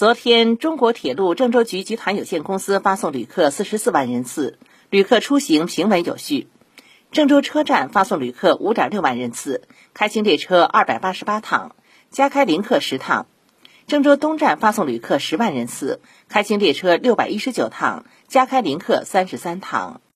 昨天，中国铁路郑州局集团有限公司发送旅客四十四万人次，旅客出行平稳有序。郑州车站发送旅客五点六万人次，开行列车二百八十八趟，加开临客十趟。郑州东站发送旅客十万人次，开行列车六百一十九趟，加开临客三十三趟。